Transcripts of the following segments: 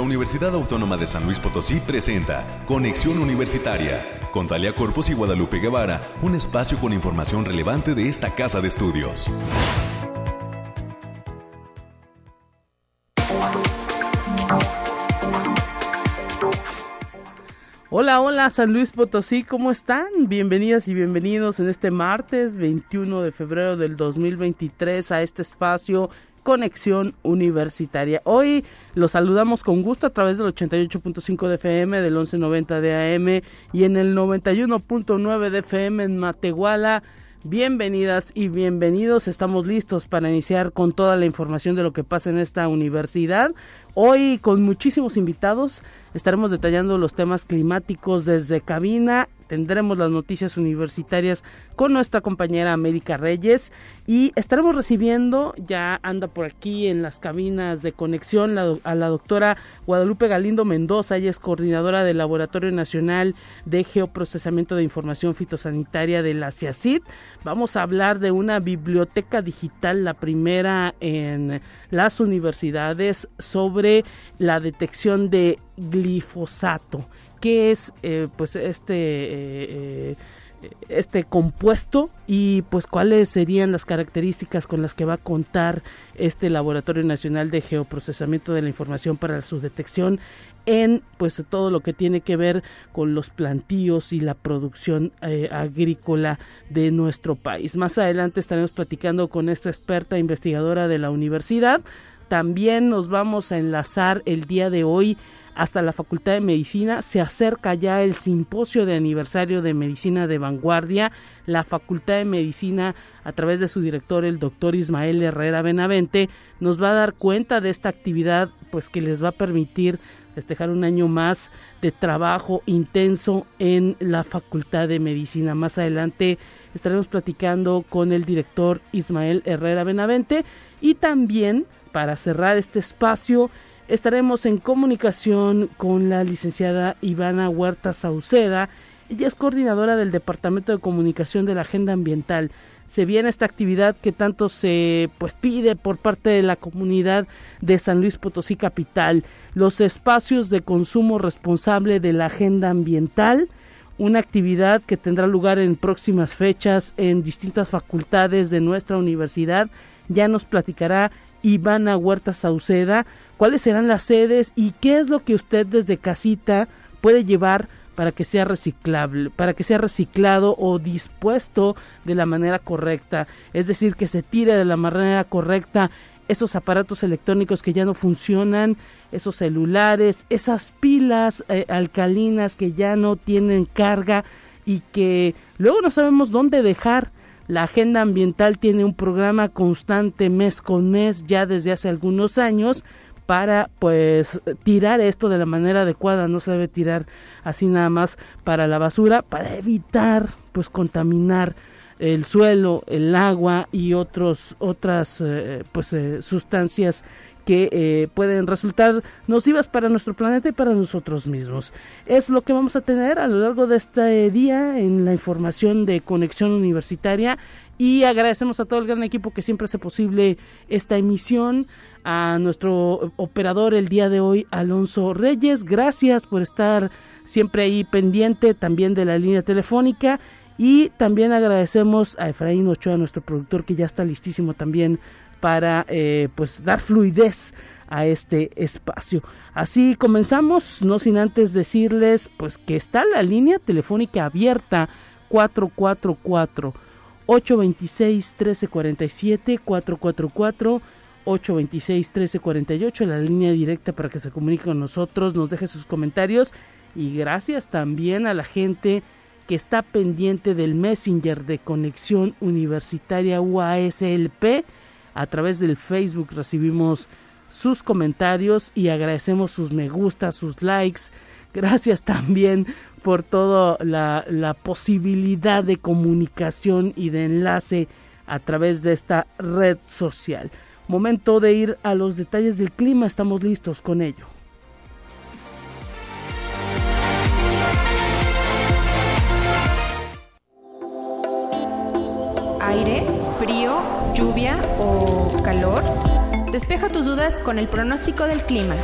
La Universidad Autónoma de San Luis Potosí presenta Conexión Universitaria con Talia Corpus y Guadalupe Guevara, un espacio con información relevante de esta casa de estudios. Hola, hola San Luis Potosí, ¿cómo están? Bienvenidas y bienvenidos en este martes 21 de febrero del 2023 a este espacio Conexión Universitaria. Hoy los saludamos con gusto a través del 88.5 de FM, del 1190 de AM y en el 91.9 de FM en Matehuala. Bienvenidas y bienvenidos. Estamos listos para iniciar con toda la información de lo que pasa en esta universidad. Hoy con muchísimos invitados estaremos detallando los temas climáticos desde cabina tendremos las noticias universitarias con nuestra compañera América Reyes y estaremos recibiendo, ya anda por aquí en las cabinas de conexión, a la doctora Guadalupe Galindo Mendoza, ella es coordinadora del Laboratorio Nacional de Geoprocesamiento de Información Fitosanitaria de la CIACID. Vamos a hablar de una biblioteca digital, la primera en las universidades, sobre la detección de glifosato qué es eh, pues este eh, eh, este compuesto y pues cuáles serían las características con las que va a contar este laboratorio nacional de geoprocesamiento de la información para su detección en pues todo lo que tiene que ver con los plantíos y la producción agrícola de nuestro país. Más adelante estaremos platicando con esta experta investigadora de la universidad. También nos vamos a enlazar el día de hoy hasta la Facultad de Medicina. Se acerca ya el simposio de aniversario de Medicina de Vanguardia. La Facultad de Medicina, a través de su director, el doctor Ismael Herrera Benavente, nos va a dar cuenta de esta actividad, pues que les va a permitir festejar un año más de trabajo intenso en la Facultad de Medicina. Más adelante estaremos platicando con el director Ismael Herrera Benavente y también para cerrar este espacio estaremos en comunicación con la licenciada Ivana Huerta Sauceda. Ella es coordinadora del Departamento de Comunicación de la Agenda Ambiental. Se viene esta actividad que tanto se pues pide por parte de la comunidad de San Luis Potosí Capital, los espacios de consumo responsable de la agenda ambiental, una actividad que tendrá lugar en próximas fechas en distintas facultades de nuestra universidad. Ya nos platicará Ivana Huerta Sauceda, cuáles serán las sedes y qué es lo que usted desde casita puede llevar para que sea reciclable, para que sea reciclado o dispuesto de la manera correcta, es decir, que se tire de la manera correcta esos aparatos electrónicos que ya no funcionan, esos celulares, esas pilas eh, alcalinas que ya no tienen carga y que luego no sabemos dónde dejar. La agenda ambiental tiene un programa constante mes con mes ya desde hace algunos años para pues tirar esto de la manera adecuada, no se debe tirar así nada más para la basura, para evitar pues contaminar el suelo, el agua y otros otras eh, pues eh, sustancias que eh, pueden resultar nocivas para nuestro planeta y para nosotros mismos. Es lo que vamos a tener a lo largo de este día en la información de conexión universitaria y agradecemos a todo el gran equipo que siempre hace posible esta emisión a nuestro operador el día de hoy, Alonso Reyes. Gracias por estar siempre ahí pendiente también de la línea telefónica. Y también agradecemos a Efraín Ochoa, nuestro productor, que ya está listísimo también para eh, pues dar fluidez a este espacio. Así comenzamos, no sin antes decirles pues que está la línea telefónica abierta 444 826 1347 444 826 1348 la línea directa para que se comunique con nosotros, nos deje sus comentarios y gracias también a la gente que está pendiente del Messenger de Conexión Universitaria UASLP a través del Facebook recibimos sus comentarios y agradecemos sus me gusta, sus likes. Gracias también por toda la, la posibilidad de comunicación y de enlace a través de esta red social. Momento de ir a los detalles del clima, estamos listos con ello. Aire, frío, lluvia o calor? Despeja tus dudas con el pronóstico del clima.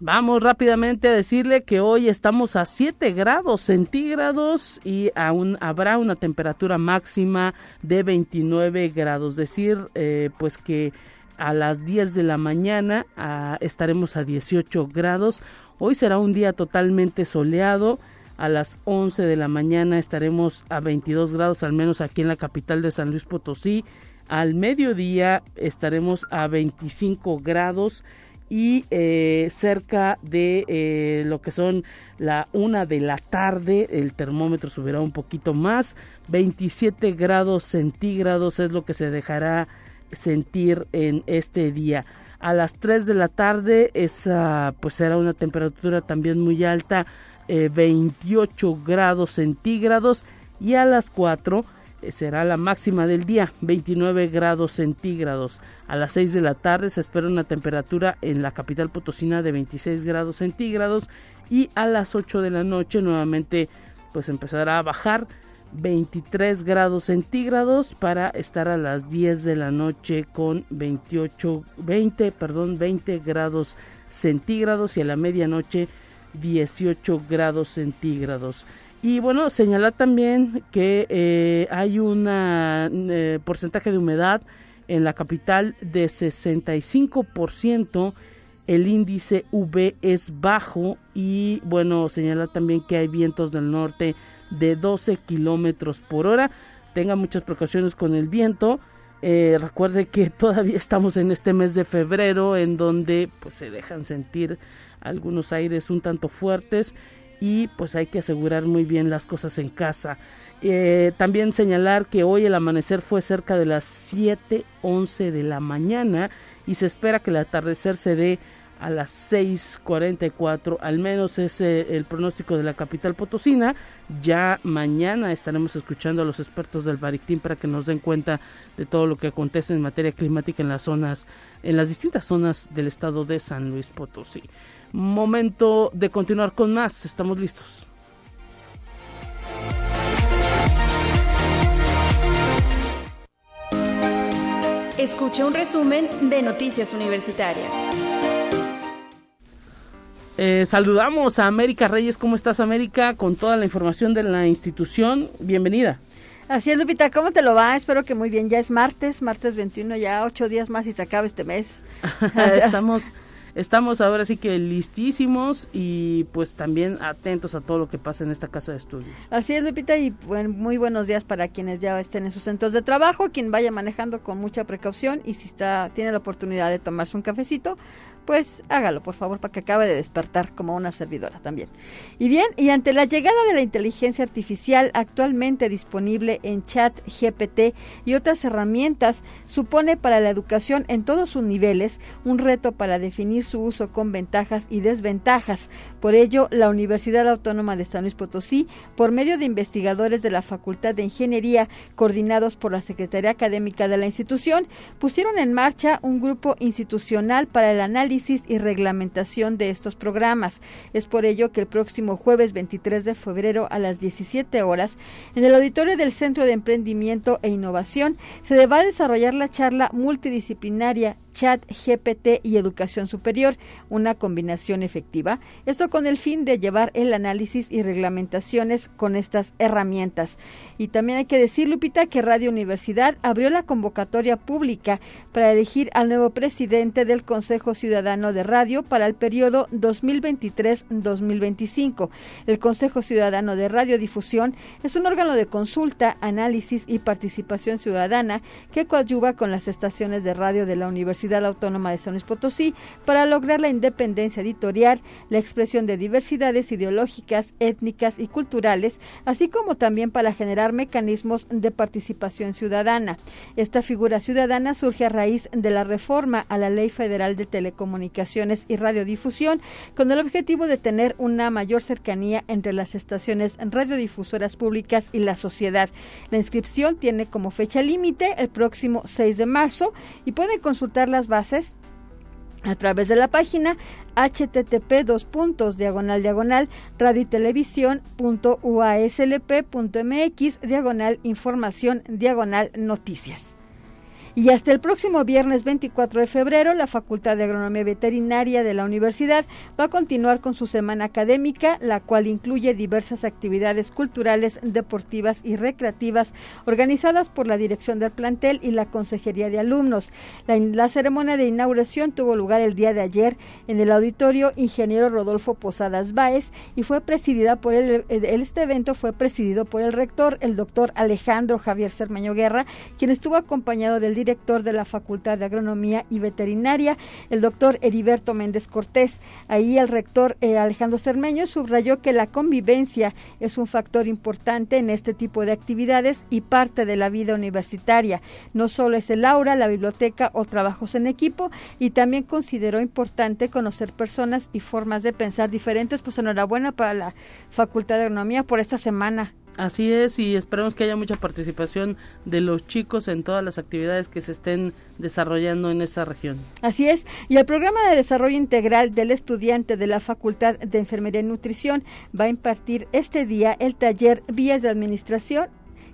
Vamos rápidamente a decirle que hoy estamos a 7 grados centígrados y aún habrá una temperatura máxima de 29 grados. Decir, eh, pues que a las 10 de la mañana ah, estaremos a 18 grados. Hoy será un día totalmente soleado. A las 11 de la mañana estaremos a 22 grados, al menos aquí en la capital de San Luis Potosí. Al mediodía estaremos a 25 grados y eh, cerca de eh, lo que son la una de la tarde el termómetro subirá un poquito más. 27 grados centígrados es lo que se dejará sentir en este día. A las 3 de la tarde esa pues será una temperatura también muy alta 28 eh, grados centígrados y a las 4 eh, será la máxima del día, 29 grados centígrados. A las 6 de la tarde se espera una temperatura en la capital potosina de 26 grados centígrados y a las 8 de la noche nuevamente pues empezará a bajar 23 grados centígrados para estar a las 10 de la noche con 28 20 perdón 20 grados centígrados y a la medianoche 18 grados centígrados. Y bueno, señalar también que eh, hay un eh, porcentaje de humedad en la capital de 65%, el índice V es bajo y bueno, señalar también que hay vientos del norte de 12 kilómetros por hora. Tenga muchas precauciones con el viento. Eh, recuerde que todavía estamos en este mes de febrero en donde pues se dejan sentir algunos aires un tanto fuertes y pues hay que asegurar muy bien las cosas en casa. Eh, también señalar que hoy el amanecer fue cerca de las 7.11 de la mañana y se espera que el atardecer se dé a las 6.44, al menos es el pronóstico de la capital potosina. Ya mañana estaremos escuchando a los expertos del Barictín para que nos den cuenta de todo lo que acontece en materia climática en las zonas, en las distintas zonas del estado de San Luis Potosí. Momento de continuar con más. Estamos listos. Escuche un resumen de Noticias Universitarias. Eh, saludamos a América Reyes. ¿Cómo estás, América? Con toda la información de la institución. Bienvenida. Así es, Lupita, ¿cómo te lo va? Espero que muy bien. Ya es martes, martes 21, ya ocho días más y se acaba este mes. Estamos Estamos ahora sí que listísimos y pues también atentos a todo lo que pasa en esta casa de estudios. Así es, Lupita, y muy buenos días para quienes ya estén en sus centros de trabajo, quien vaya manejando con mucha precaución y si está tiene la oportunidad de tomarse un cafecito, pues hágalo, por favor, para que acabe de despertar como una servidora también. Y bien, y ante la llegada de la inteligencia artificial actualmente disponible en chat GPT y otras herramientas, supone para la educación en todos sus niveles un reto para definir su uso con ventajas y desventajas. Por ello, la Universidad Autónoma de San Luis Potosí, por medio de investigadores de la Facultad de Ingeniería, coordinados por la Secretaría Académica de la institución, pusieron en marcha un grupo institucional para el análisis y reglamentación de estos programas. Es por ello que el próximo jueves 23 de febrero a las 17 horas, en el auditorio del Centro de Emprendimiento e Innovación, se va a desarrollar la charla multidisciplinaria chat GPT y educación superior, una combinación efectiva. Esto con el fin de llevar el análisis y reglamentaciones con estas herramientas. Y también hay que decir, Lupita, que Radio Universidad abrió la convocatoria pública para elegir al nuevo presidente del Consejo Ciudadano de Radio para el periodo 2023-2025. El Consejo Ciudadano de Radiodifusión es un órgano de consulta, análisis y participación ciudadana que coadyuva con las estaciones de radio de la Universidad Autónoma de San Luis Potosí para lograr la independencia editorial, la expresión de diversidades ideológicas, étnicas y culturales, así como también para generar mecanismos de participación ciudadana. Esta figura ciudadana surge a raíz de la reforma a la Ley Federal de Telecomunicaciones y Radiodifusión con el objetivo de tener una mayor cercanía entre las estaciones radiodifusoras públicas y la sociedad. La inscripción tiene como fecha límite el próximo 6 de marzo y pueden consultar bases a través de la página http dos puntos diagonal diagonal radio y televisión punto uaslp punto mx diagonal información diagonal noticias. Y hasta el próximo viernes 24 de febrero, la Facultad de Agronomía Veterinaria de la universidad va a continuar con su semana académica, la cual incluye diversas actividades culturales, deportivas y recreativas organizadas por la dirección del plantel y la Consejería de Alumnos. La, ceremonia de inauguración tuvo lugar el día de ayer en el auditorio Ingeniero Rodolfo Posadas Báez y fue presidida por el, este evento fue presidido por el rector, el doctor Alejandro Javier Cermeño Guerra, quien estuvo acompañado del director de la Facultad de Agronomía y Veterinaria, el doctor Heriberto Méndez Cortés. Ahí el rector eh, Alejandro Cermeño subrayó que la convivencia es un factor importante en este tipo de actividades y parte de la vida universitaria. No solo es el aula, la biblioteca o trabajos en equipo, y también consideró importante conocer personas y formas de pensar diferentes. Pues enhorabuena para la Facultad de Agronomía por esta semana. Así es, y esperemos que haya mucha participación de los chicos en todas las actividades que se estén desarrollando en esa región. Así es, y el programa de desarrollo integral del estudiante de la Facultad de Enfermería y Nutrición va a impartir este día el taller Vías de Administración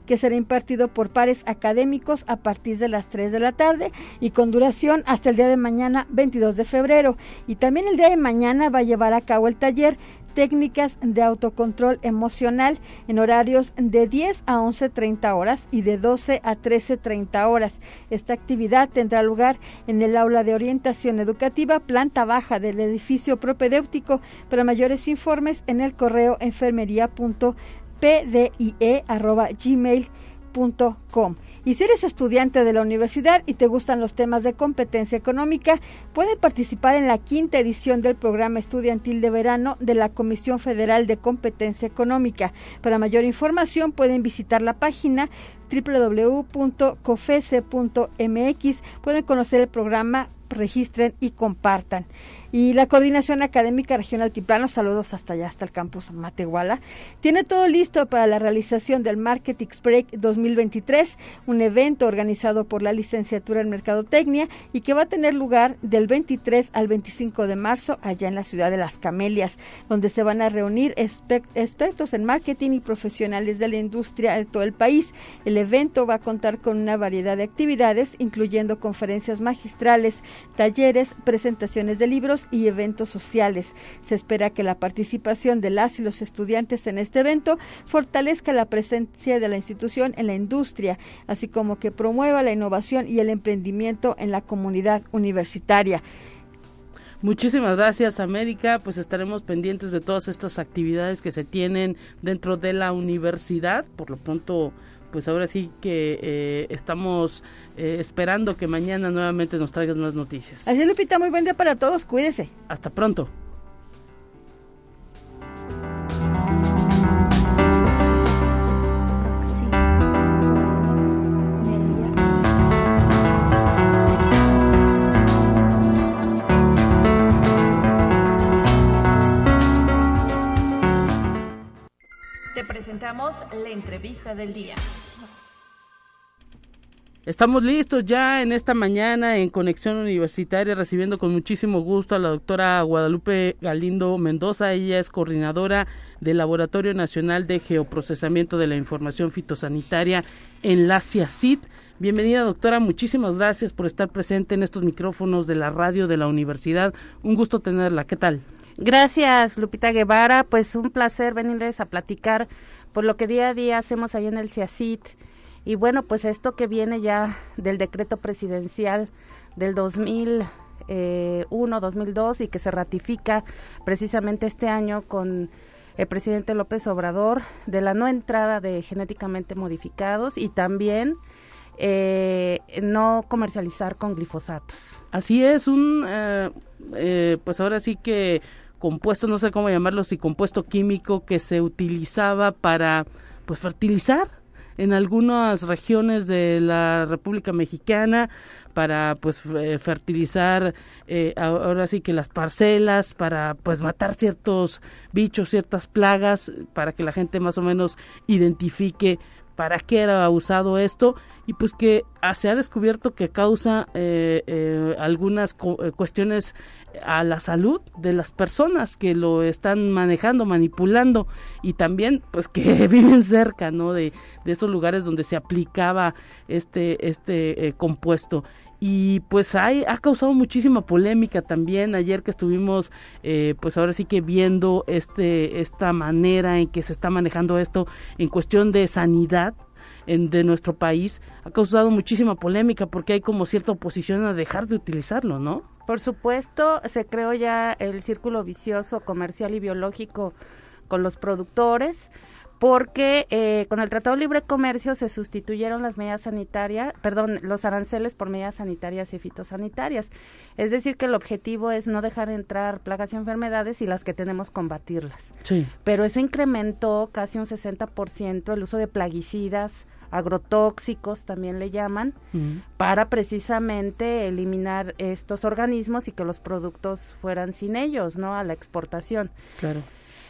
que será impartido por pares académicos a partir de las 3 de la tarde y con duración hasta el día de mañana 22 de febrero. Y también el día de mañana va a llevar a cabo el taller técnicas de autocontrol emocional en horarios de 10 a 11.30 horas y de 12 a 13.30 horas. Esta actividad tendrá lugar en el aula de orientación educativa, planta baja del edificio propedéutico. Para mayores informes en el correo enfermería.pdie.gmail.com. Y si eres estudiante de la universidad y te gustan los temas de competencia económica, puede participar en la quinta edición del programa estudiantil de verano de la Comisión Federal de Competencia Económica. Para mayor información pueden visitar la página www.cofese.mx. Pueden conocer el programa, registren y compartan. Y la Coordinación Académica Regional Altiplano, saludos hasta allá, hasta el campus Matehuala, tiene todo listo para la realización del Marketing Break 2023, un evento organizado por la licenciatura en Mercadotecnia y que va a tener lugar del 23 al 25 de marzo allá en la ciudad de Las Camelias, donde se van a reunir expertos en marketing y profesionales de la industria de todo el país. El evento va a contar con una variedad de actividades, incluyendo conferencias magistrales, talleres, presentaciones de libros, y eventos sociales. Se espera que la participación de las y los estudiantes en este evento fortalezca la presencia de la institución en la industria, así como que promueva la innovación y el emprendimiento en la comunidad universitaria. Muchísimas gracias, América. Pues estaremos pendientes de todas estas actividades que se tienen dentro de la universidad. Por lo pronto, pues ahora sí que eh, estamos eh, esperando que mañana nuevamente nos traigas más noticias. Así Lupita, muy buen día para todos, cuídese. Hasta pronto. Presentamos la entrevista del día. Estamos listos ya en esta mañana en Conexión Universitaria, recibiendo con muchísimo gusto a la doctora Guadalupe Galindo Mendoza. Ella es coordinadora del Laboratorio Nacional de Geoprocesamiento de la Información Fitosanitaria en la CIACIT. Bienvenida, doctora. Muchísimas gracias por estar presente en estos micrófonos de la radio de la universidad. Un gusto tenerla. ¿Qué tal? Gracias, Lupita Guevara. Pues un placer venirles a platicar por lo que día a día hacemos ahí en el CIACIT y bueno, pues esto que viene ya del decreto presidencial del 2001, 2002 eh, y que se ratifica precisamente este año con el presidente López Obrador de la no entrada de genéticamente modificados y también eh, no comercializar con glifosatos. Así es, un, eh, pues ahora sí que compuesto, no sé cómo llamarlo, si compuesto químico que se utilizaba para pues fertilizar en algunas regiones de la República Mexicana para pues eh, fertilizar eh, ahora sí que las parcelas para pues matar ciertos bichos ciertas plagas para que la gente más o menos identifique para qué era usado esto y pues que ah, se ha descubierto que causa eh, eh, algunas cuestiones a la salud de las personas que lo están manejando, manipulando y también pues que viven cerca, ¿no? De, de esos lugares donde se aplicaba este, este compuesto y pues hay, ha causado muchísima polémica también ayer que estuvimos eh, pues ahora sí que viendo este esta manera en que se está manejando esto en cuestión de sanidad en, de nuestro país ha causado muchísima polémica porque hay como cierta oposición a dejar de utilizarlo, ¿no? Por supuesto, se creó ya el círculo vicioso comercial y biológico con los productores porque eh, con el Tratado de Libre Comercio se sustituyeron las medidas sanitarias, perdón, los aranceles por medidas sanitarias y fitosanitarias. Es decir, que el objetivo es no dejar entrar plagas y enfermedades y las que tenemos combatirlas. Sí. Pero eso incrementó casi un 60% el uso de plaguicidas, agrotóxicos también le llaman, para precisamente eliminar estos organismos y que los productos fueran sin ellos, ¿no? A la exportación. Claro.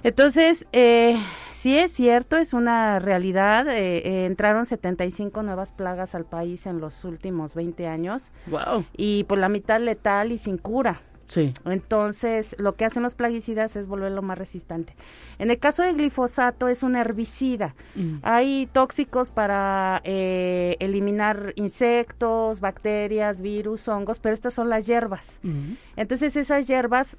Entonces, eh, sí es cierto, es una realidad. Eh, eh, entraron 75 nuevas plagas al país en los últimos 20 años. Wow. Y por la mitad letal y sin cura. Sí. Entonces, lo que hacen los plaguicidas es volverlo más resistente. En el caso de glifosato es un herbicida. Mm. Hay tóxicos para eh, eliminar insectos, bacterias, virus, hongos, pero estas son las hierbas. Mm. Entonces, esas hierbas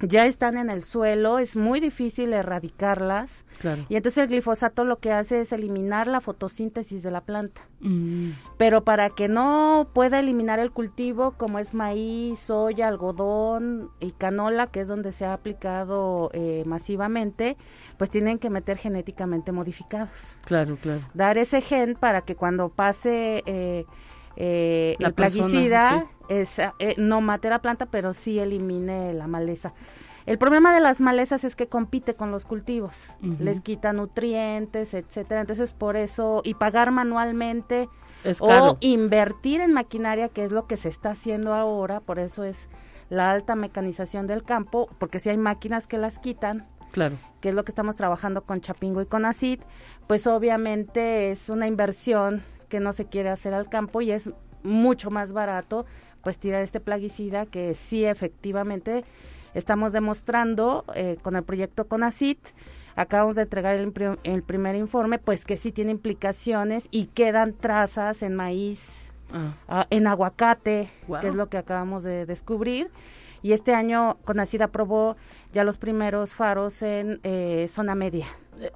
ya están en el suelo, es muy difícil erradicarlas. Y entonces el glifosato lo que hace es eliminar la fotosíntesis de la planta. Mm. Pero para que no pueda eliminar el cultivo, como es maíz, soya, algodón y canola, que es donde se ha aplicado eh, masivamente, pues tienen que meter genéticamente modificados. Claro, claro. Dar ese gen para que cuando pase... Eh, eh, el plaguicida es, eh, no mate la planta, pero sí elimine la maleza. El problema de las malezas es que compite con los cultivos, les quita nutrientes, etcétera. Entonces, por eso, y pagar manualmente o invertir en maquinaria, que es lo que se está haciendo ahora, por eso es la alta mecanización del campo, porque si hay máquinas que las quitan, claro. que es lo que estamos trabajando con Chapingo y con ACID, pues obviamente es una inversión que no se quiere hacer al campo y es mucho más barato pues tirar este plaguicida que sí efectivamente estamos demostrando eh, con el proyecto CONACIT. Acabamos de entregar el, el, primer informe pues que sí tiene implicaciones y quedan trazas en maíz ah. Ah, en aguacate que es lo que acabamos de descubrir. Y este año CONACIT aprobó ya los primeros faros en eh, zona media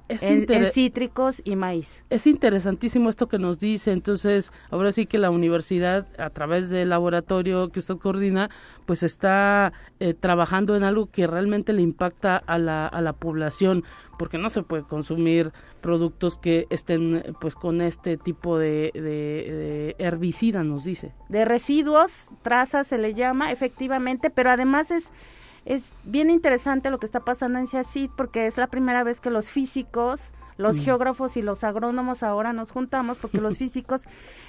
es en, cítricos y maíz. Es interesantísimo esto que nos dice. Entonces, ahora sí que la universidad, a través del laboratorio que usted coordina, pues está eh, trabajando en algo que realmente le impacta a la, a la población, porque no se puede consumir productos que estén pues con este tipo de, de herbicida, nos dice. De residuos, trazas se le llama, efectivamente, pero además es es bien interesante lo que está pasando en CIACID porque es la primera vez que los físicos, los mm. geógrafos y los agrónomos ahora nos juntamos porque los físicos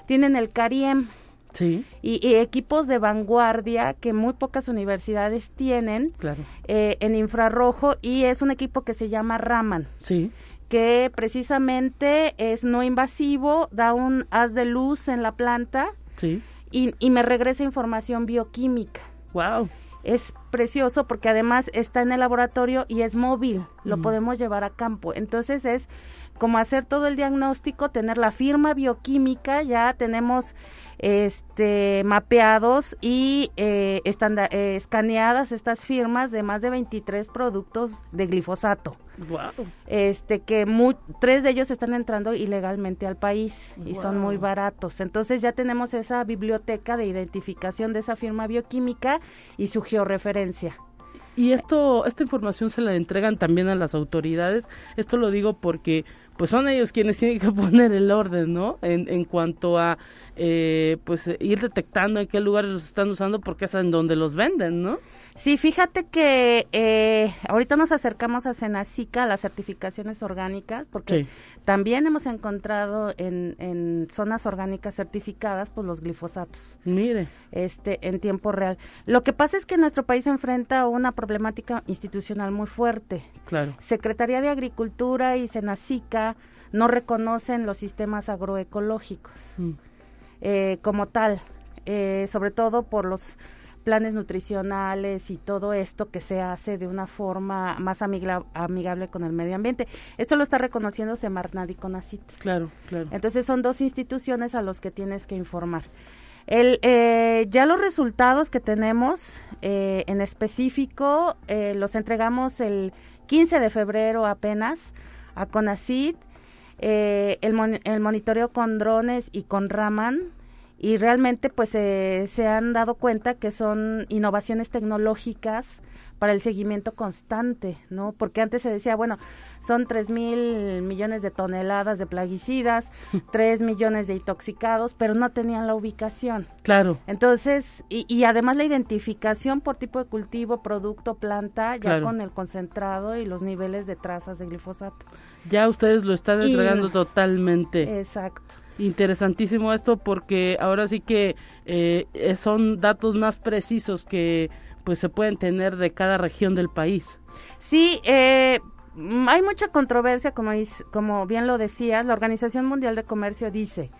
tienen el CARIEM. Sí. Y, equipos de vanguardia que muy pocas universidades tienen claro. Eh, en infrarrojo y es un equipo que se llama Raman. Sí que precisamente es no invasivo, da un haz de luz en la planta sí. y, y me regresa información bioquímica. Wow es precioso porque además está en el laboratorio y es móvil, lo podemos llevar a campo. Entonces es como hacer todo el diagnóstico, tener la firma bioquímica, ya tenemos este mapeados y eh, están eh, escaneadas estas firmas de más de 23 productos de glifosato. Wow. Este que tres de ellos están entrando ilegalmente al país y son muy baratos. Entonces ya tenemos esa biblioteca de identificación de esa firma bioquímica y su georreferencia. Y esto, esta información se la entregan también a las autoridades. Esto lo digo porque pues son ellos quienes tienen que poner el orden, ¿no? En, en cuanto a eh, pues ir detectando en qué lugares los están usando porque es en donde los venden, ¿no? Sí, fíjate que eh, ahorita nos acercamos a Senacica, a las certificaciones orgánicas, porque también hemos encontrado en, en, zonas orgánicas certificadas pues los glifosatos. Mire. Este, en tiempo real. Lo que pasa es que nuestro país enfrenta una problemática institucional muy fuerte. Claro. Secretaría de Agricultura y Senacica no reconocen los sistemas agroecológicos mm. eh, como tal, eh, sobre todo por los planes nutricionales y todo esto que se hace de una forma más amigable con el medio ambiente. Esto lo está reconociendo Semarnat y CONACIT. Claro, claro. Entonces son dos instituciones a los que tienes que informar. El, eh, ya los resultados que tenemos eh, en específico eh, los entregamos el 15 de febrero apenas a CONACIT, el, el monitoreo con drones y con Raman y realmente pues se han dado cuenta que son innovaciones tecnológicas para el seguimiento constante, ¿no? Porque antes se decía, bueno, son tres mil millones de toneladas de plaguicidas, tres millones de intoxicados, pero no tenían la ubicación. Claro. Entonces, y, y además la identificación por tipo de cultivo, producto, planta, ya con el concentrado y los niveles de trazas de glifosato. Ya ustedes lo están entregando totalmente. Exacto. Interesantísimo esto porque ahora sí que eh, son datos más precisos que pues se pueden tener de cada región del país. Sí, eh, hay mucha controversia, como, como bien lo decías, la Organización Mundial de Comercio dice,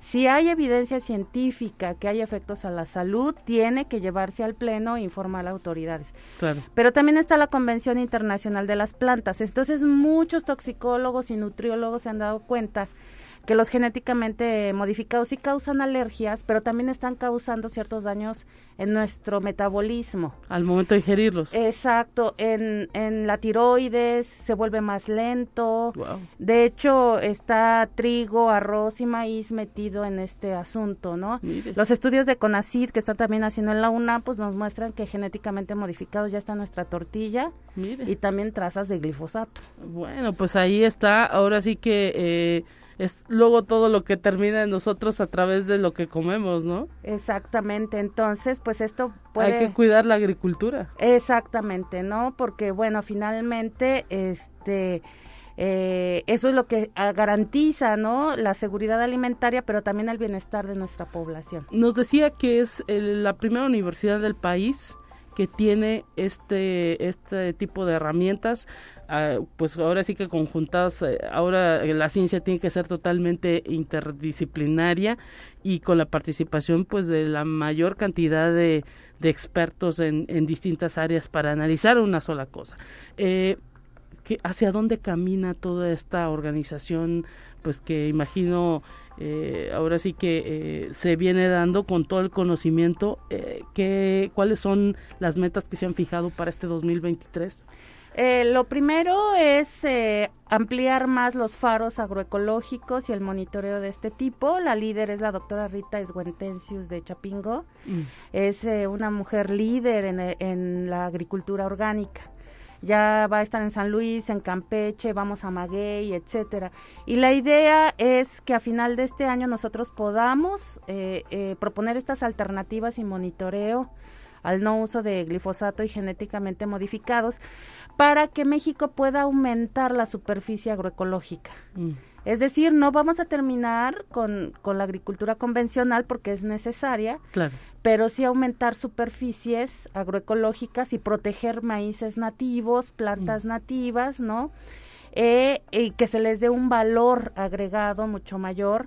si hay evidencia científica que hay efectos a la salud, tiene que llevarse al Pleno e informar a autoridades. Claro. Pero también está la Convención Internacional de las Plantas. Entonces, muchos toxicólogos y nutriólogos se han dado cuenta que los genéticamente modificados sí causan alergias, pero también están causando ciertos daños en nuestro metabolismo. Al momento de ingerirlos. Exacto, en, en la tiroides se vuelve más lento. De hecho, está trigo, arroz y maíz metido en este asunto, ¿no? Los estudios de CONACID que están también haciendo en la UNA, pues nos muestran que genéticamente modificados ya está nuestra tortilla y también trazas de glifosato. Bueno, pues ahí está, ahora sí que... Eh, es luego todo lo que termina en nosotros a través de lo que comemos, ¿no? Exactamente, entonces pues esto puede... Hay que cuidar la agricultura. Exactamente, ¿no? Porque bueno, finalmente, este... Eh, eso es lo que ah, garantiza, ¿no? La seguridad alimentaria, pero también el bienestar de nuestra población. Nos decía que es la primera universidad del país que tiene este, este tipo de herramientas, ah, pues ahora sí que conjuntadas, eh, ahora la ciencia tiene que ser totalmente interdisciplinaria y con la participación pues de la mayor cantidad de, de expertos en, en, distintas áreas para analizar una sola cosa. Eh, ¿Hacia dónde camina toda esta organización? Pues que imagino eh, ahora sí que eh, se viene dando con todo el conocimiento eh, que, cuáles son las metas que se han fijado para este 2023 lo primero es ampliar más los faros agroecológicos y el monitoreo de este tipo. La líder es la doctora Rita Esguentencius de Chapingo. Mm. Es una mujer líder en, en la agricultura orgánica ya va a estar en San Luis, en Campeche, vamos a Maguey, etcétera. Y la idea es que a final de este año nosotros podamos eh, eh, proponer estas alternativas y monitoreo al no uso de glifosato y genéticamente modificados para que México pueda aumentar la superficie agroecológica. Mm. Es decir, no vamos a terminar con, con, la agricultura convencional porque es necesaria, claro. pero sí aumentar superficies agroecológicas y proteger maíces nativos, plantas mm. nativas, ¿no? Eh, y que se les dé un valor agregado mucho mayor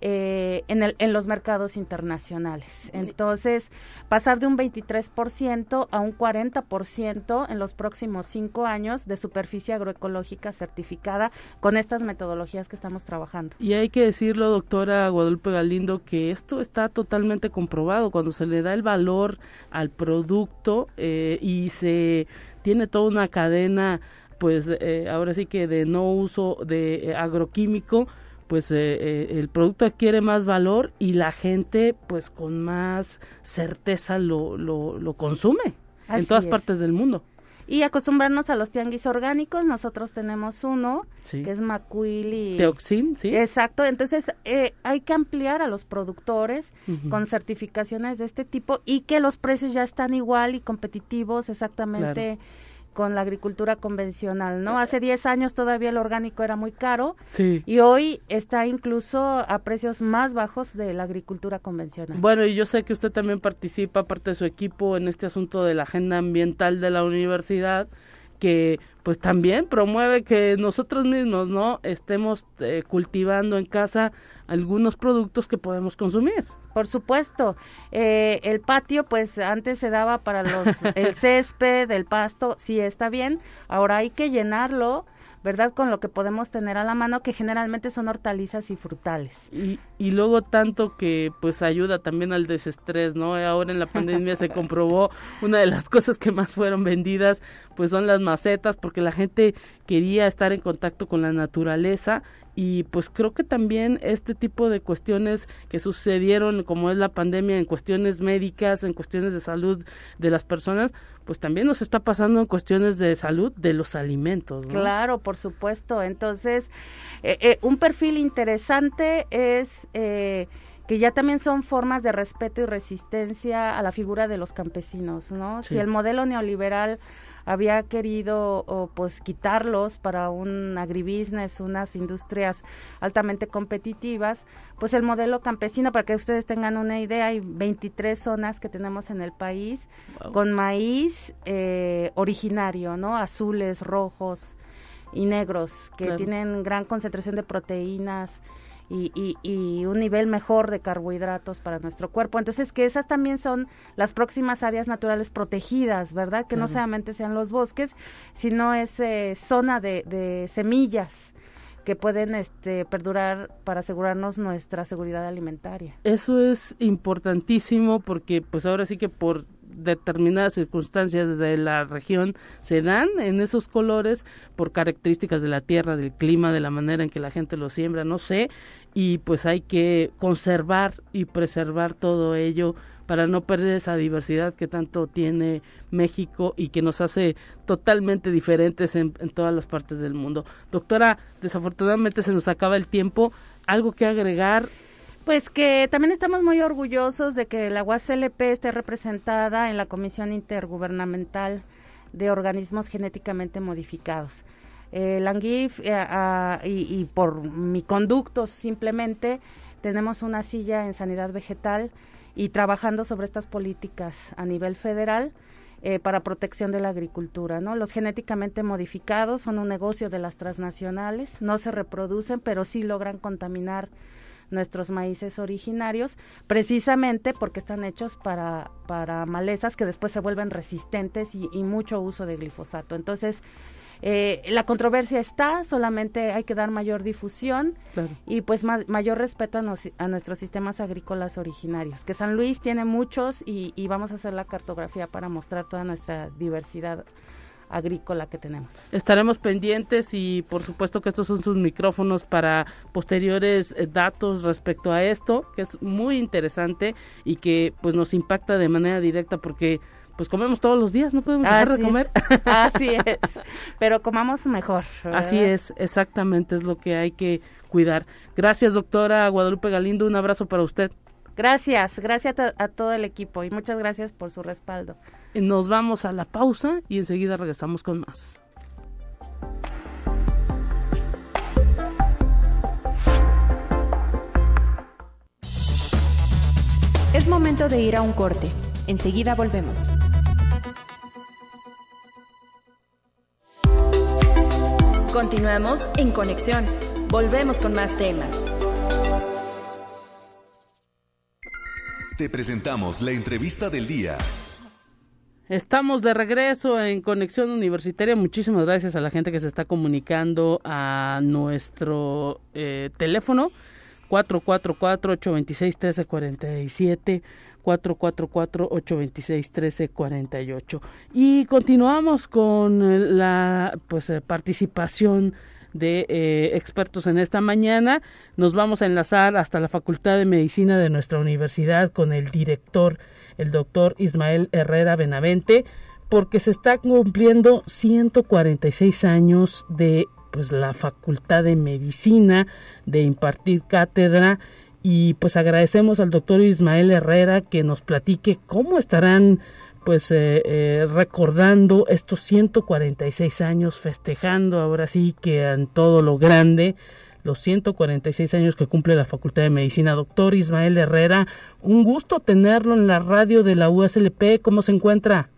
eh, en, el, en los mercados internacionales. Entonces, pasar de un 23% a un 40% en los próximos cinco años de superficie agroecológica certificada con estas metodologías que estamos trabajando. Y hay que decirlo, doctora Guadalupe Galindo, que esto está totalmente comprobado. Cuando se le da el valor al producto eh, y se tiene toda una cadena pues eh, ahora sí que de no uso de agroquímico, pues eh, eh, el producto adquiere más valor y la gente pues con más certeza lo, lo, consume en todas partes del mundo. y acostumbrarnos a los tianguis orgánicos. Nosotros tenemos uno que es Macuil y Teoxin, sí. Exacto. Entonces eh, hay que ampliar a los productores con certificaciones de este tipo y que los precios ya están igual y competitivos exactamente con la agricultura convencional, ¿no? Hace 10 años todavía el orgánico era muy caro sí. y hoy está incluso a precios más bajos de la agricultura convencional. Bueno, y yo sé que usted también participa, parte de su equipo, en este asunto de la agenda ambiental de la universidad, que pues también promueve que nosotros mismos, ¿no? Estemos eh, cultivando en casa algunos productos que podemos consumir. Por supuesto, eh, el patio pues antes se daba para los el césped, el pasto, sí está bien, ahora hay que llenarlo ¿verdad? Con lo que podemos tener a la mano, que generalmente son hortalizas y frutales. Y, y luego tanto que pues ayuda también al desestrés, ¿no? Ahora en la pandemia se comprobó una de las cosas que más fueron vendidas, pues son las macetas, porque la gente quería estar en contacto con la naturaleza y pues creo que también este tipo de cuestiones que sucedieron como es la pandemia en cuestiones médicas, en cuestiones de salud de las personas, pues también nos está pasando en cuestiones de salud de los alimentos. ¿no? Claro, por supuesto. Entonces, eh, eh, un perfil interesante es... Eh, que ya también son formas de respeto y resistencia a la figura de los campesinos, ¿no? Sí. Si el modelo neoliberal había querido o, pues quitarlos para un agribusiness, unas industrias altamente competitivas, pues el modelo campesino, para que ustedes tengan una idea, hay 23 zonas que tenemos en el país Wow. con maíz eh, originario, ¿no? Azules, rojos y negros, que Claro. tienen gran concentración de proteínas, y, y, y un nivel mejor de carbohidratos para nuestro cuerpo. Entonces, que esas también son las próximas áreas naturales protegidas, ¿verdad? Que no solamente sean los bosques, sino es eh, zona de, de semillas que pueden este, perdurar para asegurarnos nuestra seguridad alimentaria. Eso es importantísimo porque pues ahora sí que por determinadas circunstancias de la región se dan en esos colores por características de la tierra, del clima, de la manera en que la gente lo siembra, no sé, y pues hay que conservar y preservar todo ello para no perder esa diversidad que tanto tiene México y que nos hace totalmente diferentes en, en todas las partes del mundo. Doctora, desafortunadamente se nos acaba el tiempo. ¿Algo que agregar? Pues que también estamos muy orgullosos de que la UASLP esté representada en la Comisión Intergubernamental de Organismos Genéticamente Modificados. Eh, la ANGIF eh, ah, y, y por mi conducto simplemente tenemos una silla en sanidad vegetal y trabajando sobre estas políticas a nivel federal eh, para protección de la agricultura. ¿no? Los genéticamente modificados son un negocio de las transnacionales, no se reproducen, pero sí logran contaminar nuestros maíces originarios, precisamente porque están hechos para, para malezas que después se vuelven resistentes y, y mucho uso de glifosato. Entonces, eh, la controversia está, solamente hay que dar mayor difusión Claro. y pues ma- mayor respeto a, nos- a nuestros sistemas agrícolas originarios, que San Luis tiene muchos y, y vamos a hacer la cartografía para mostrar toda nuestra diversidad agrícola que tenemos. Estaremos pendientes y por supuesto que estos son sus micrófonos para posteriores eh, datos respecto a esto, que es muy interesante y que pues nos impacta de manera directa porque pues comemos todos los días, no podemos dejar de comer. es, así es, pero comamos mejor. Así es, exactamente es lo que hay que cuidar. Gracias, doctora Guadalupe Galindo, un abrazo para usted. Gracias, gracias a, a todo el equipo y muchas gracias por su respaldo. Nos vamos a la pausa y enseguida regresamos con más. Es momento de ir a un corte. Enseguida volvemos. Continuamos en conexión. Volvemos con más temas. Presentamos la entrevista del día. Estamos de regreso en Conexión Universitaria. Muchísimas gracias a la gente que se está comunicando a nuestro eh, teléfono 444-826-1347, 444-826-1348. Y continuamos con la pues eh, participación de eh, expertos en esta mañana. Nos vamos a enlazar hasta la Facultad de Medicina de nuestra universidad con el director, el doctor Ismael Herrera Benavente, porque se está cumpliendo 146 años de pues la Facultad de Medicina de impartir cátedra y pues agradecemos al doctor Ismael Herrera que nos platique cómo estarán pues eh, eh, recordando estos 146 años, festejando ahora sí que en todo lo grande los 146 años que cumple la Facultad de Medicina. Doctor Ismael Herrera, un gusto tenerlo en la radio de la USLP. ¿Cómo se encuentra?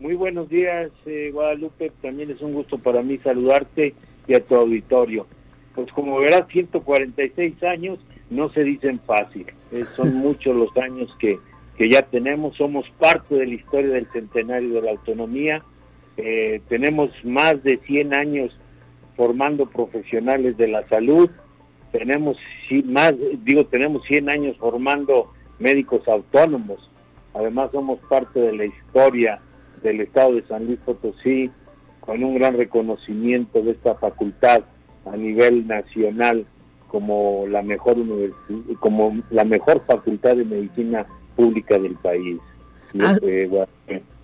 Muy buenos días, eh, Guadalupe. También es un gusto para mí saludarte y a tu auditorio. Pues como verás, 146 años no se dicen fácil. son muchos los años que que ya tenemos, somos parte de la historia del centenario de la autonomía, eh, tenemos más de 100 años formando profesionales de la salud, tenemos más, digo, tenemos 100 años formando médicos autónomos, además somos parte de la historia del estado de San Luis Potosí, con un gran reconocimiento de esta facultad a nivel nacional como la mejor como la mejor facultad de medicina pública del país. Ah,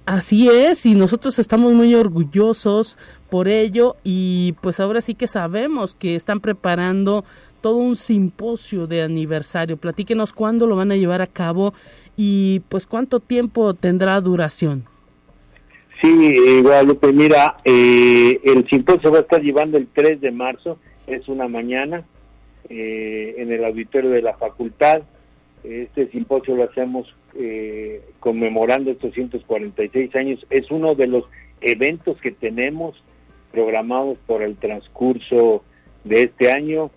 así es, y nosotros estamos muy orgullosos por ello y pues ahora sí que sabemos que están preparando todo un simposio de aniversario. Platíquenos cuándo lo van a llevar a cabo y pues cuánto tiempo tendrá duración. Sí, Guadalupe, mira, eh, el simposio va a estar llevando el 3 de marzo, es una mañana, eh, en el auditorio de la facultad. Este simposio lo hacemos eh, conmemorando estos 146 años. Es uno de los eventos que tenemos programados por el transcurso de este año.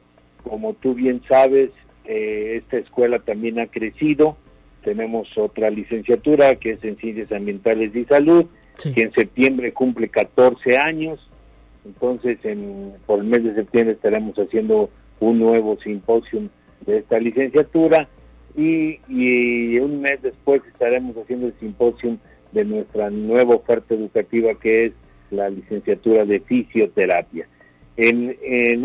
Como tú bien sabes, eh, esta escuela también ha crecido. Tenemos otra licenciatura que es en Ciencias Ambientales y Salud, que en septiembre cumple 14 años. Entonces, en, por el mes de septiembre estaremos haciendo un nuevo simposio de esta licenciatura y, un mes después estaremos haciendo el simposio de nuestra nueva oferta educativa que es la licenciatura de fisioterapia. En,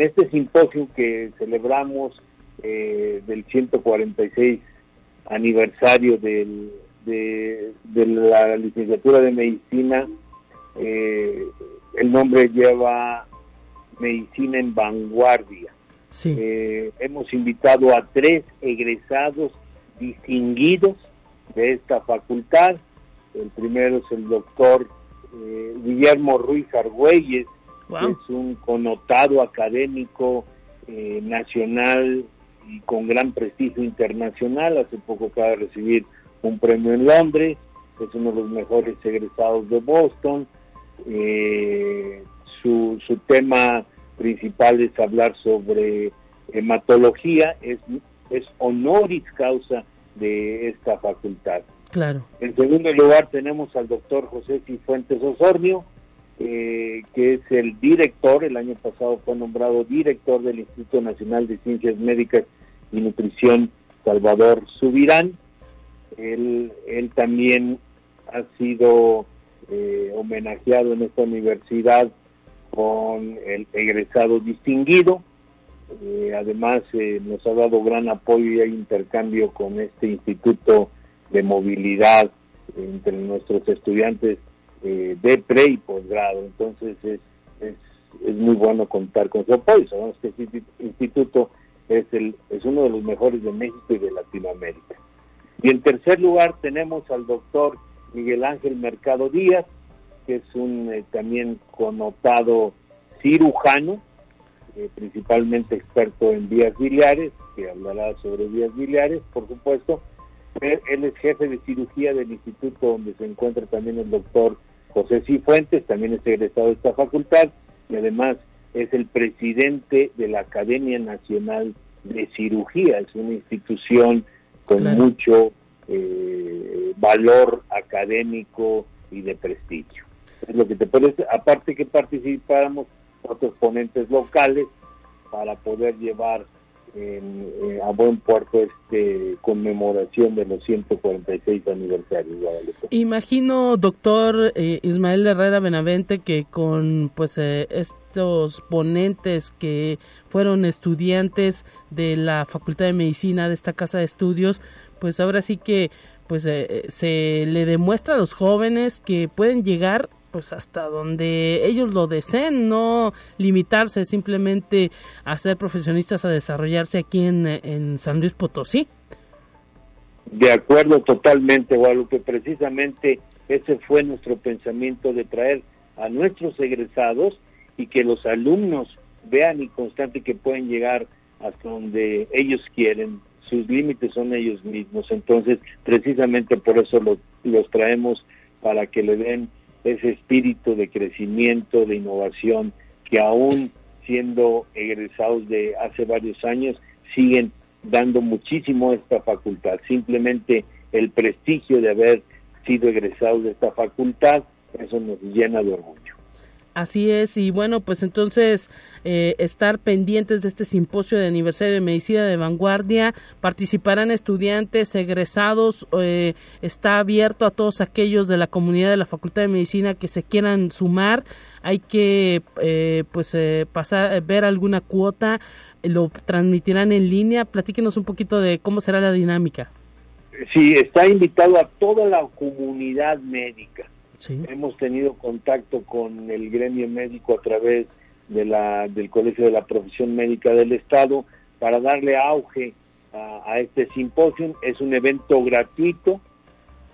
este simposio que celebramos eh, del 146 aniversario del, de, la licenciatura de medicina, eh, el nombre lleva Medicina en Vanguardia. Eh, hemos invitado a tres egresados distinguidos de esta facultad. El primero es el doctor eh, Guillermo Ruiz Argüelles, que es un connotado académico eh, nacional y con gran prestigio internacional. Hace poco acaba de recibir un premio en Londres, es uno de los mejores egresados de Boston. Eh, su, su tema principal es hablar sobre hematología, es, es honoris causa de esta facultad. Claro. En segundo lugar tenemos al doctor José Cifuentes Osornio, eh, que es el director, el año pasado fue nombrado director del Instituto Nacional de Ciencias Médicas y Nutrición Salvador Subirán. Él, él también ha sido eh, homenajeado en esta universidad con el egresado distinguido. Eh, además, eh, nos ha dado gran apoyo y hay intercambio con este Instituto de Movilidad entre nuestros estudiantes eh, de pre y posgrado. Entonces, es, es, muy bueno contar con su apoyo. Sabemos que este instituto es, el, es uno de los mejores de México y de Latinoamérica. Y en tercer lugar, tenemos al doctor Miguel Ángel Mercado Díaz, que es un también connotado cirujano, eh, principalmente experto en vías biliares, que hablará sobre vías biliares, por supuesto. Él, es jefe de cirugía del instituto donde se encuentra también el doctor José Cifuentes, también es egresado de esta facultad y además es el presidente de la Academia Nacional de Cirugía, es una institución con mucho eh, valor académico y de prestigio. Es lo que te parece, aparte que participamos otros ponentes locales para poder llevar eh, a buen puerto este conmemoración de los 146 aniversarios Imagino, doctor eh, Ismael Herrera Benavente, que con pues eh, estos ponentes que fueron estudiantes de la Facultad de Medicina de esta casa de estudios, pues ahora sí que pues eh, se le demuestra a los jóvenes que pueden llegar pues hasta donde ellos lo deseen, no limitarse simplemente a ser profesionistas, a desarrollarse aquí en, en San Luis Potosí. De acuerdo totalmente, Guadalupe. Precisamente ese fue nuestro pensamiento de traer a nuestros egresados y que los alumnos vean y constante que pueden llegar hasta donde ellos quieren. Sus límites son ellos mismos. Entonces, precisamente por eso los traemos para que le den ese espíritu de crecimiento, de innovación, que aún siendo egresados de hace varios años, siguen dando muchísimo a esta facultad. Simplemente el prestigio de haber sido egresados de esta facultad, eso nos llena de orgullo. Así es, y bueno, pues entonces eh, estar pendientes de este simposio de aniversario de medicina de vanguardia, participarán estudiantes, egresados, eh, está abierto a todos aquellos de la comunidad de la Facultad de Medicina que se quieran sumar, hay que eh, pues pasar, ver alguna cuota, lo transmitirán en línea, platíquenos un poquito de cómo será la dinámica. Sí, está invitado a toda la comunidad médica Hemos tenido contacto con el gremio médico a través de la, del Colegio de la Profesión Médica del Estado para darle auge a, este simposio. Es un evento gratuito,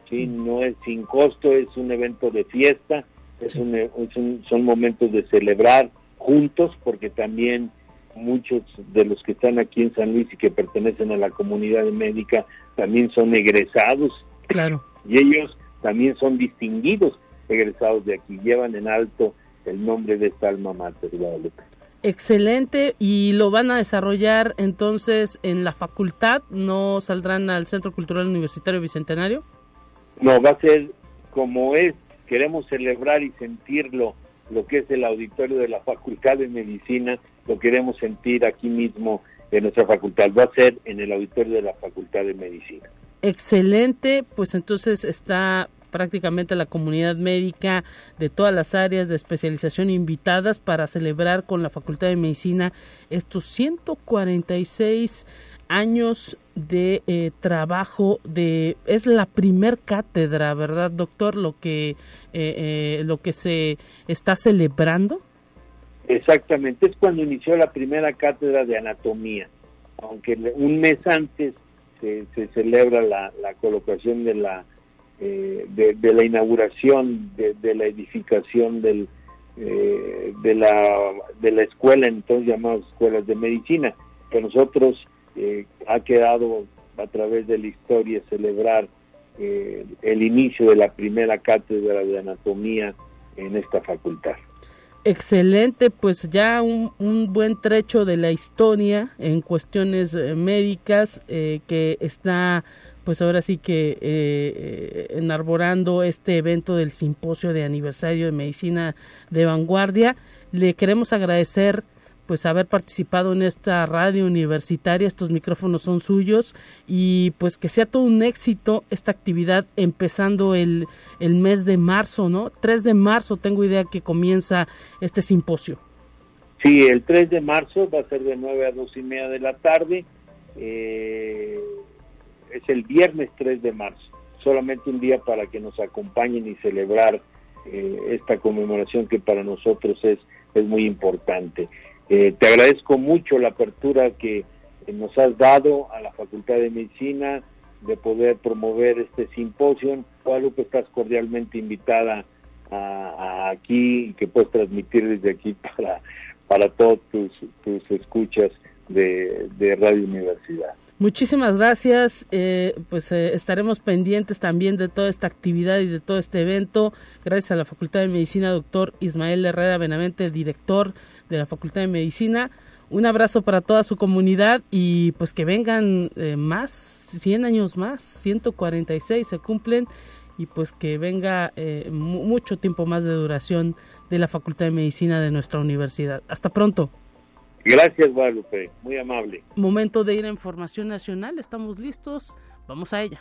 ¿sí? Mm. no es sin costo, es un evento de fiesta, es son momentos de celebrar juntos porque también muchos de los que están aquí en San Luis y que pertenecen a la comunidad médica también son egresados. Claro. Y ellos también son distinguidos egresados de aquí, llevan en alto el nombre de esta alma mater, Guadalupe. Excelente, y lo van a desarrollar entonces en la facultad, ¿no saldrán al Centro Cultural Universitario Bicentenario? No, va a ser como es, queremos celebrar y sentirlo, lo que es el auditorio de la Facultad de Medicina, lo queremos sentir aquí mismo en nuestra facultad, va a ser en el auditorio de la Facultad de Medicina. Excelente, pues entonces está prácticamente la comunidad médica de todas las áreas de especialización invitadas para celebrar con la Facultad de Medicina estos 146 años de eh, trabajo de es la primer cátedra verdad doctor lo que eh, eh, lo que se está celebrando. Exactamente es cuando inició la primera cátedra de anatomía aunque un mes antes se, celebra la, colocación de la, eh, de, la inauguración de, la edificación eh, de, la, de la escuela, entonces llamadas escuelas de medicina, que nosotros eh, ha quedado a través de la historia celebrar el inicio de la primera cátedra de anatomía en esta facultad. Excelente, pues ya un, un, buen trecho de la historia en cuestiones eh, médicas eh, que está pues ahora sí que eh, enarborando este evento del simposio de aniversario de medicina de vanguardia. Le queremos agradecer pues haber participado en esta radio universitaria, estos micrófonos son suyos y pues que sea todo un éxito esta actividad empezando el, el mes de marzo, ¿no? 3 de marzo tengo idea que comienza este simposio. Sí, el 3 de marzo va a ser de 9 a 2 y media de la tarde, eh, es el viernes 3 de marzo, solamente un día para que nos acompañen y celebrar eh, esta conmemoración que para nosotros es, es muy importante. Eh, te agradezco mucho la apertura que nos has dado a la Facultad de Medicina de poder promover este simposio. Guadalupe, estás cordialmente invitada a, aquí y que puedes transmitir desde aquí para, para todos tus, tus escuchas de, Radio Universidad. Muchísimas gracias. Eh, pues eh, estaremos pendientes también de toda esta actividad y de todo este evento. Gracias a la Facultad de Medicina, doctor Ismael Herrera Benavente, director de la Facultad de Medicina. Un abrazo para toda su comunidad y pues que vengan eh, más, 100 años más, 146 se cumplen y pues que venga eh, mucho tiempo más de duración de la Facultad de Medicina de nuestra universidad. Hasta pronto. Gracias, Guadalupe. Muy amable. Momento de ir a Información Nacional. Estamos listos. Vamos a ella.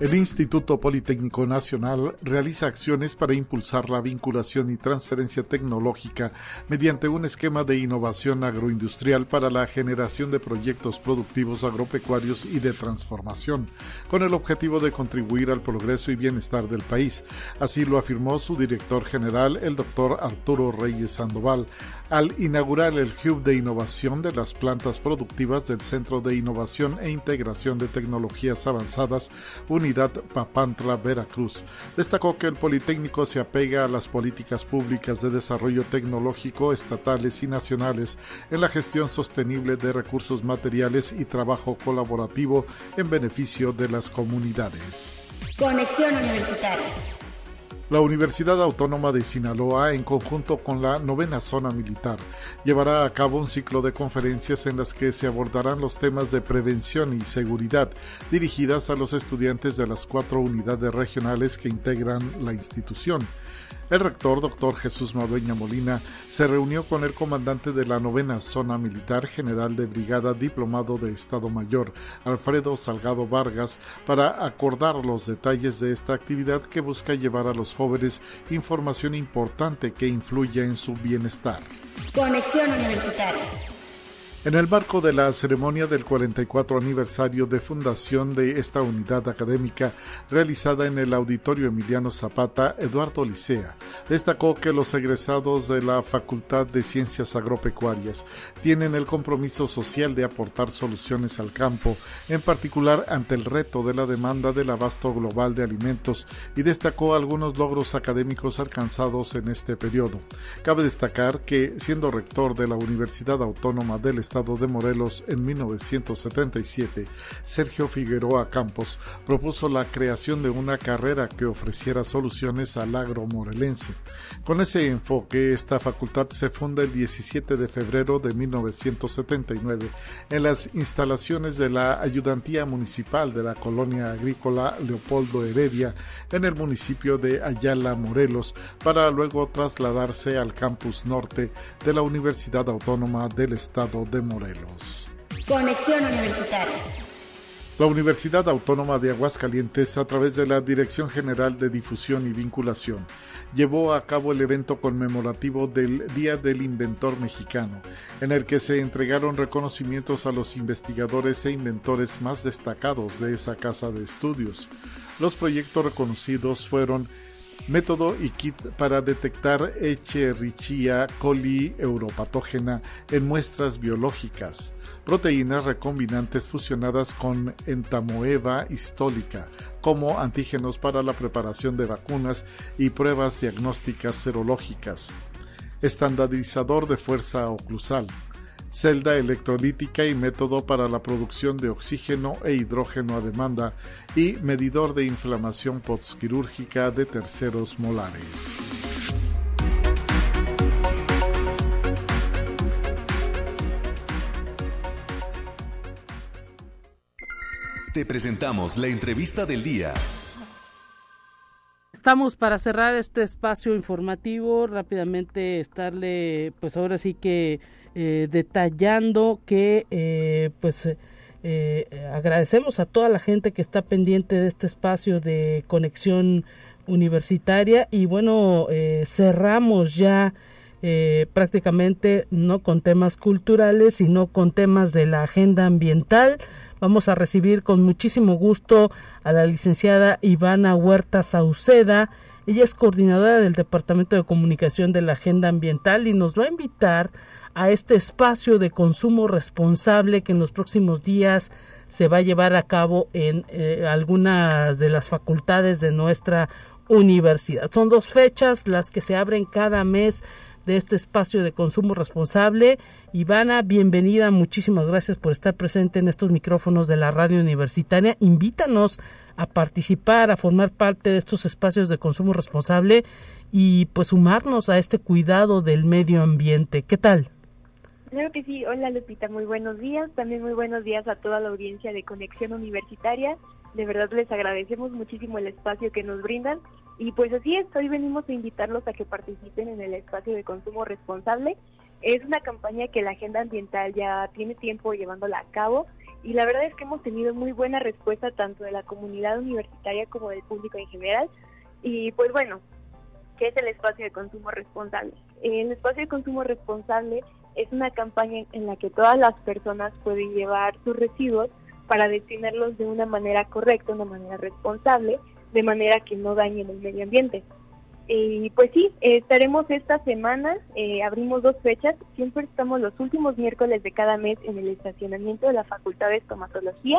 El Instituto Politécnico Nacional realiza acciones para impulsar la vinculación y transferencia tecnológica mediante un esquema de innovación agroindustrial para la generación de proyectos productivos agropecuarios y de transformación, con el objetivo de contribuir al progreso y bienestar del país. Así lo afirmó su director general, el doctor Arturo Reyes Sandoval, al inaugurar el Hub de Innovación de las plantas productivas del Centro de Innovación e Integración de Tecnologías Avanzadas, Papantla, Veracruz. Destacó que el Politécnico se apega a las políticas públicas de desarrollo tecnológico estatales y nacionales en la gestión sostenible de recursos materiales y trabajo colaborativo en beneficio de las comunidades. Conexión Universitaria. La Universidad Autónoma de Sinaloa, en conjunto con la novena zona militar, llevará a cabo un ciclo de conferencias en las que se abordarán los temas de prevención y seguridad dirigidas a los estudiantes de las cuatro unidades regionales que integran la institución. El rector, doctor Jesús Madueña Molina, se reunió con el comandante de la novena zona militar, general de brigada diplomado de Estado Mayor, Alfredo Salgado Vargas, para acordar los detalles de esta actividad que busca llevar a los información importante que influya en su bienestar. Conexión Universitaria. En el marco de la ceremonia del 44 aniversario de fundación de esta unidad académica realizada en el Auditorio Emiliano Zapata, Eduardo Licea destacó que los egresados de la Facultad de Ciencias Agropecuarias tienen el compromiso social de aportar soluciones al campo, en particular ante el reto de la demanda del abasto global de alimentos y destacó algunos logros académicos alcanzados en este periodo. Cabe destacar que, siendo rector de la Universidad Autónoma del Estado de Morelos en 1977, Sergio Figueroa Campos propuso la creación de una carrera que ofreciera soluciones al agro morelense. Con ese enfoque, esta facultad se funda el 17 de febrero de 1979 en las instalaciones de la Ayudantía Municipal de la Colonia Agrícola Leopoldo Heredia en el municipio de Ayala, Morelos, para luego trasladarse al campus norte de la Universidad Autónoma del Estado de Morelos. Conexión Universitaria. La Universidad Autónoma de Aguascalientes, a través de la Dirección General de Difusión y Vinculación, llevó a cabo el evento conmemorativo del Día del Inventor Mexicano, en el que se entregaron reconocimientos a los investigadores e inventores más destacados de esa casa de estudios. Los proyectos reconocidos fueron método y kit para detectar Escherichia coli europatógena en muestras biológicas, proteínas recombinantes fusionadas con entamoeba histólica como antígenos para la preparación de vacunas y pruebas diagnósticas serológicas, estandarizador de fuerza oclusal, celda electrolítica y método para la producción de oxígeno e hidrógeno a demanda y medidor de inflamación postquirúrgica de terceros molares. Te presentamos la entrevista del día. Estamos para cerrar este espacio informativo, rápidamente estarle, pues ahora sí que eh, detallando que eh, pues eh, agradecemos a toda la gente que está pendiente de este espacio de conexión universitaria. Y bueno cerramos ya prácticamente no con temas culturales sino con temas de la agenda ambiental. Vamos a recibir con muchísimo gusto a la licenciada Ivana Huerta Sauceda. Ella es coordinadora del Departamento de Comunicación de la Agenda Ambiental y nos va a invitar este espacio de consumo responsable que en los próximos días se va a llevar a cabo en eh, algunas de las facultades de nuestra universidad. Son dos fechas las que se abren cada mes de este espacio de consumo responsable. Ivana, bienvenida, muchísimas gracias por estar presente en estos micrófonos de la radio universitaria. Invítanos a participar, a formar parte de estos espacios de consumo responsable y pues sumarnos a este cuidado del medio ambiente. ¿Qué tal? Claro que sí. Hola Lupita, muy buenos días. También muy buenos días a toda la audiencia de Conexión Universitaria. De verdad les agradecemos muchísimo el espacio que nos brindan. Y pues así es, hoy venimos a invitarlos a que participen en el espacio de consumo responsable. Es una campaña que la Agenda Ambiental ya tiene tiempo llevándola a cabo y la verdad es que hemos tenido muy buena respuesta tanto de la comunidad universitaria como del público en general. Y pues bueno, ¿qué es el espacio de consumo responsable? El espacio de consumo responsable es una campaña en la que todas las personas pueden llevar sus residuos para destinarlos de una manera correcta, una manera responsable, de manera que no dañen el medio ambiente. Y pues sí, estaremos esta semana, eh, abrimos dos fechas, siempre estamos los últimos miércoles de cada mes en el estacionamiento de la Facultad de Estomatología,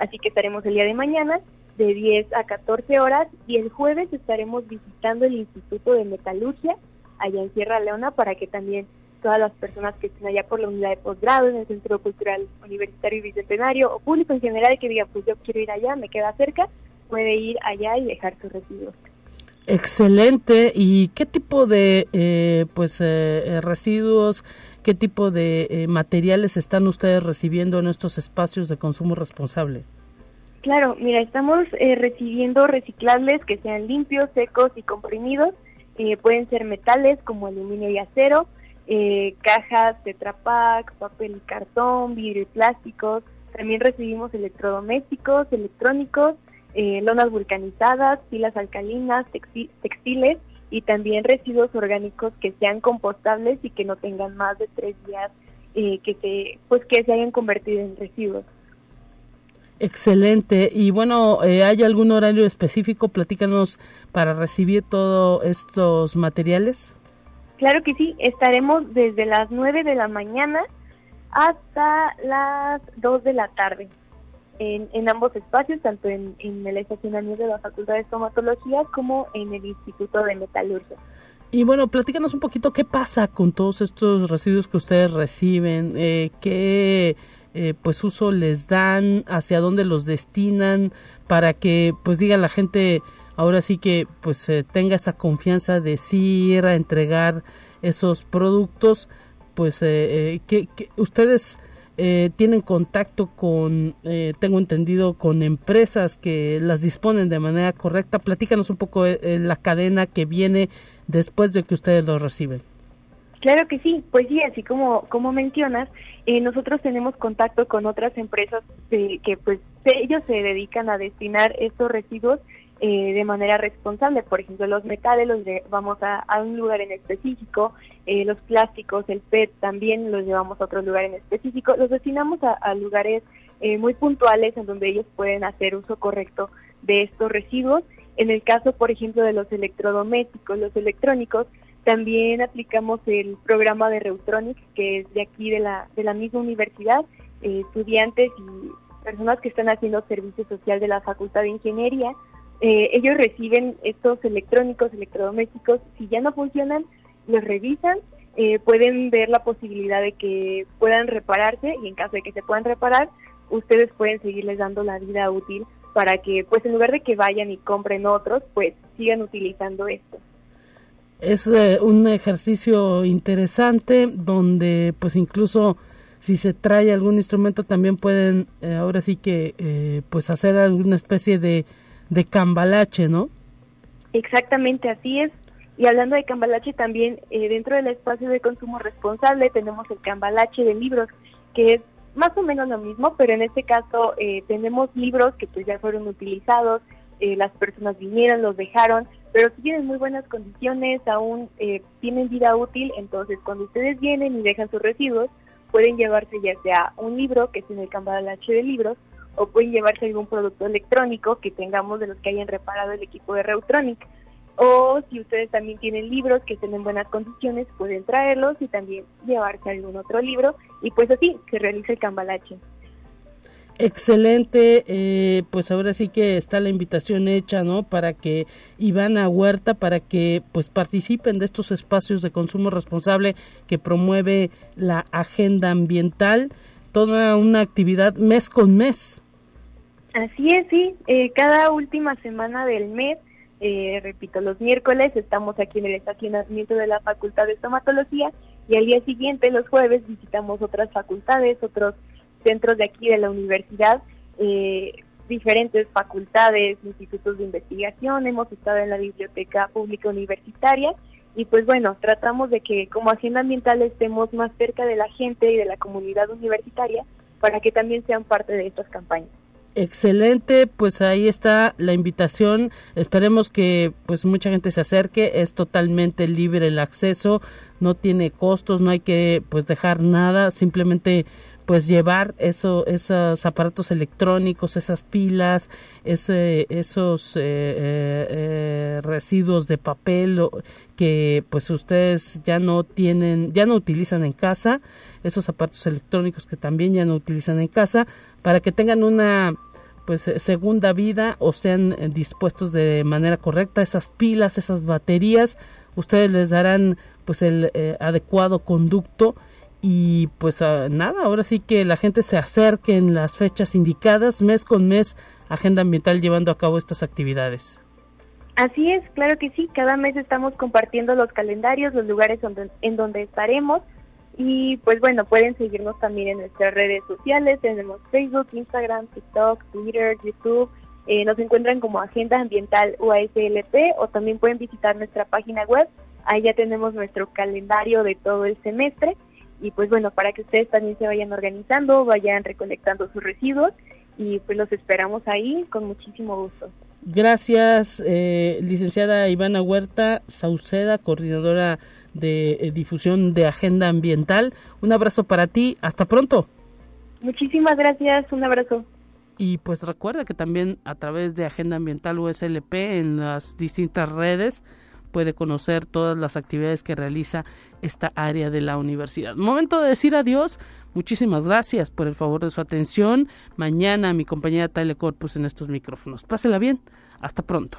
así que estaremos el día de mañana de 10 a 14 horas. Y el jueves estaremos visitando el Instituto de Metalurgia allá en Sierra Leona para que también todas las personas que estén allá por la unidad de posgrado en el Centro Cultural Universitario y Bicentenario o público en general que diga pues yo quiero ir allá, me queda cerca, puede ir allá y dejar sus residuos. Excelente. ¿Y qué tipo de eh, pues eh, eh, residuos, qué tipo de materiales están ustedes recibiendo en estos espacios de consumo responsable? Claro, mira, estamos recibiendo reciclables que sean limpios, secos y comprimidos. pueden ser metales como aluminio y acero, cajas, tetrapack, papel y cartón, vidrio y plásticos. También recibimos electrodomésticos, electrónicos, eh, lonas vulcanizadas, pilas alcalinas, textiles y también residuos orgánicos que sean compostables y que no tengan más de tres días eh, que se pues que se hayan convertido en residuos. Excelente. Y bueno, eh, ¿hay algún horario específico? Platícanos para recibir todos estos materiales. Claro que sí, estaremos desde las 9 de la mañana hasta las 2 de la tarde en, ambos espacios, tanto en, el estacionamiento de la Facultad de Estomatología como en el Instituto de Metalurgia. Y bueno, platícanos un poquito qué pasa con todos estos residuos que ustedes reciben, eh, qué eh, pues uso les dan, hacia dónde los destinan, para que pues diga la gente ahora sí que pues eh, tenga esa confianza de sí ir a entregar esos productos, pues que, que ustedes eh, tienen contacto con, eh, tengo entendido, con empresas que las disponen de manera correcta. Platícanos un poco eh, la cadena que viene después de que ustedes los reciben. Claro que sí, pues sí, así como, como mencionas, nosotros tenemos contacto con otras empresas que pues ellos se dedican a destinar estos residuos eh, de manera responsable. Por ejemplo, los metales los llevamos a, un lugar en específico, eh, los plásticos, el PET también los llevamos a otro lugar en específico. Los destinamos a, lugares eh, muy puntuales en donde ellos pueden hacer uso correcto de estos residuos. En el caso, por ejemplo, de los electrodomésticos, los electrónicos, también aplicamos el programa de Reutronic, que es de aquí de la, de la misma universidad, estudiantes y personas que están haciendo servicio social de la Facultad de Ingeniería eh, ellos reciben estos electrónicos, electrodomésticos, si ya no funcionan, los revisan, eh, pueden ver la posibilidad de que puedan repararse y en caso de que se puedan reparar, ustedes pueden seguirles dando la vida útil para que, pues en lugar de que vayan y compren otros, pues sigan utilizando esto. Es eh, un ejercicio interesante donde, pues incluso si se trae algún instrumento también pueden ahora sí que pues hacer alguna especie de de cambalache, ¿no? Exactamente, así es. Y hablando de cambalache también, eh, dentro del espacio de consumo responsable tenemos el cambalache de libros, que es más o menos lo mismo, pero en este caso eh, tenemos libros que pues ya fueron utilizados, eh, las personas vinieron, los dejaron, pero si tienen muy buenas condiciones, aún tienen vida útil, entonces cuando ustedes vienen y dejan sus residuos, pueden llevarse ya sea un libro, que es en el cambalache de libros, o pueden llevarse algún producto electrónico que tengamos de los que hayan reparado el equipo de Reutronic. O si ustedes también tienen libros que estén en buenas condiciones, pueden traerlos y también llevarse algún otro libro y pues así se realiza el cambalache. Excelente, eh, pues ahora sí que está la invitación hecha, ¿no? Para que Ivana Huerta, para que pues participen de estos espacios de consumo responsable que promueve la agenda ambiental toda una actividad mes con mes. Así es, sí. Eh, cada última semana del mes, eh, repito, los miércoles estamos aquí en el estacionamiento de la Facultad de Estomatología y al día siguiente, los jueves, visitamos otras facultades, otros centros de aquí de la universidad, eh, diferentes facultades, institutos de investigación. Hemos estado en la Biblioteca Pública Universitaria y pues bueno, tratamos de que como Hacienda Ambiental estemos más cerca de la gente y de la comunidad universitaria para que también sean parte de estas campañas. Excelente, pues ahí está la invitación. Esperemos que pues mucha gente se acerque. Es totalmente libre el acceso, no tiene costos, no hay que pues dejar nada, simplemente pues llevar eso, esos aparatos electrónicos, esas pilas, ese, esos eh, eh, eh, residuos de papel que pues ustedes ya no tienen, ya no utilizan en casa, esos aparatos electrónicos que también ya no utilizan en casa, para que tengan una pues segunda vida o sean dispuestos de manera correcta. Esas pilas, esas baterías, ustedes les darán pues el adecuado conducto y pues ah, nada, ahora sí que la gente se acerque en las fechas indicadas, mes con mes, Agenda Ambiental llevando a cabo estas actividades. Así es, claro que sí, cada mes estamos compartiendo los calendarios, los lugares en donde estaremos y pues bueno, pueden seguirnos también en nuestras redes sociales, tenemos Facebook, Instagram, TikTok, Twitter, YouTube, eh, nos encuentran como Agenda Ambiental UASLP o también pueden visitar nuestra página web, ahí ya tenemos nuestro calendario de todo el semestre y pues bueno, para que ustedes también se vayan organizando, vayan recolectando sus residuos y pues los esperamos ahí con muchísimo gusto. Gracias, eh, licenciada Ivana Huerta Sauceda, coordinadora de eh, difusión de Agenda Ambiental. Un abrazo para ti, hasta pronto. Muchísimas gracias, un abrazo. Y pues recuerda que también a través de Agenda Ambiental USLP en las distintas redes puede conocer todas las actividades que realiza esta área de la universidad. Momento de decir adiós. Muchísimas gracias por el favor de su atención. Mañana mi compañera Tyle Corpus en estos micrófonos. Pásela bien. Hasta pronto.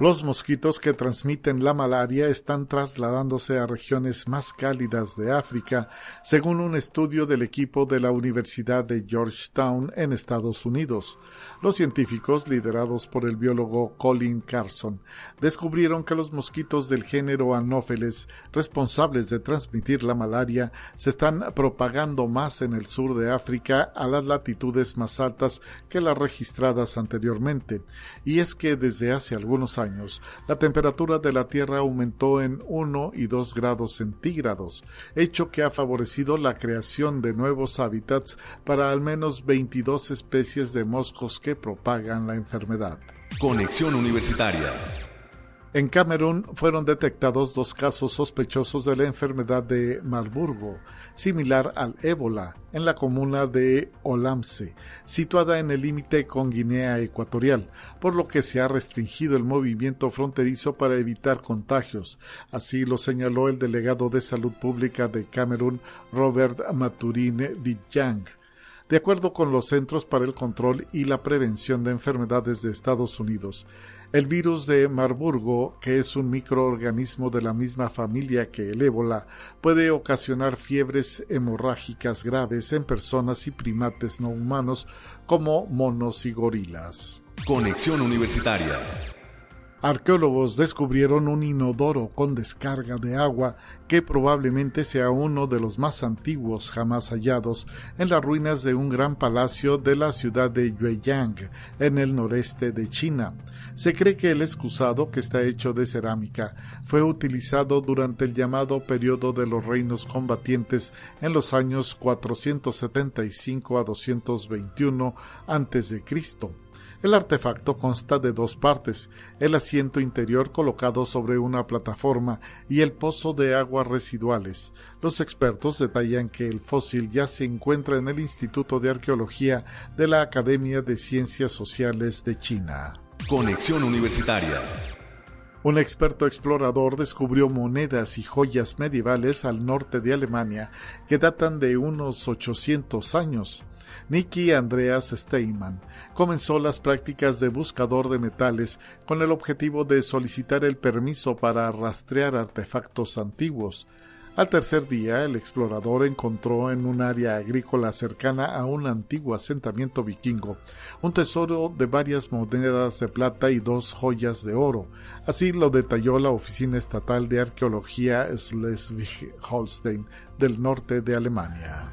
Los mosquitos que transmiten la malaria están trasladándose a regiones más cálidas de África, según un estudio del equipo de la Universidad de Georgetown en Estados Unidos. Los científicos, liderados por el biólogo Colin Carson, descubrieron que los mosquitos del género Anopheles, responsables de transmitir la malaria, se están propagando más en el sur de África a las latitudes más altas que las registradas anteriormente. Y es que desde hace algunos años la temperatura de la Tierra aumentó en 1 y 2 grados centígrados, hecho que ha favorecido la creación de nuevos hábitats para al menos 22 especies de moscos que propagan la enfermedad. Conexión Universitaria en Camerún fueron detectados dos casos sospechosos de la enfermedad de Marburgo, similar al ébola, en la comuna de Olamse, situada en el límite con Guinea Ecuatorial, por lo que se ha restringido el movimiento fronterizo para evitar contagios. Así lo señaló el delegado de Salud Pública de Camerún, Robert Maturine Vijang. De acuerdo con los Centros para el Control y la Prevención de Enfermedades de Estados Unidos, el virus de Marburgo, que es un microorganismo de la misma familia que el ébola, puede ocasionar fiebres hemorrágicas graves en personas y primates no humanos como monos y gorilas. Conexión Universitaria Arqueólogos descubrieron un inodoro con descarga de agua que probablemente sea uno de los más antiguos jamás hallados en las ruinas de un gran palacio de la ciudad de Yueyang, en el noreste de China. Se cree que el excusado, que está hecho de cerámica, fue utilizado durante el llamado periodo de los reinos combatientes en los años 475 a 221 a.C. El artefacto consta de dos partes, el asiento interior colocado sobre una plataforma y el pozo de aguas residuales. Los expertos detallan que el fósil ya se encuentra en el Instituto de Arqueología de la Academia de Ciencias Sociales de China. Conexión Universitaria un experto explorador descubrió monedas y joyas medievales al norte de Alemania que datan de unos 800 años. Nicky Andreas Steinman comenzó las prácticas de buscador de metales con el objetivo de solicitar el permiso para rastrear artefactos antiguos. Al tercer día, el explorador encontró en un área agrícola cercana a un antiguo asentamiento vikingo un tesoro de varias monedas de plata y dos joyas de oro. Así lo detalló la Oficina Estatal de Arqueología Schleswig-Holstein del norte de Alemania.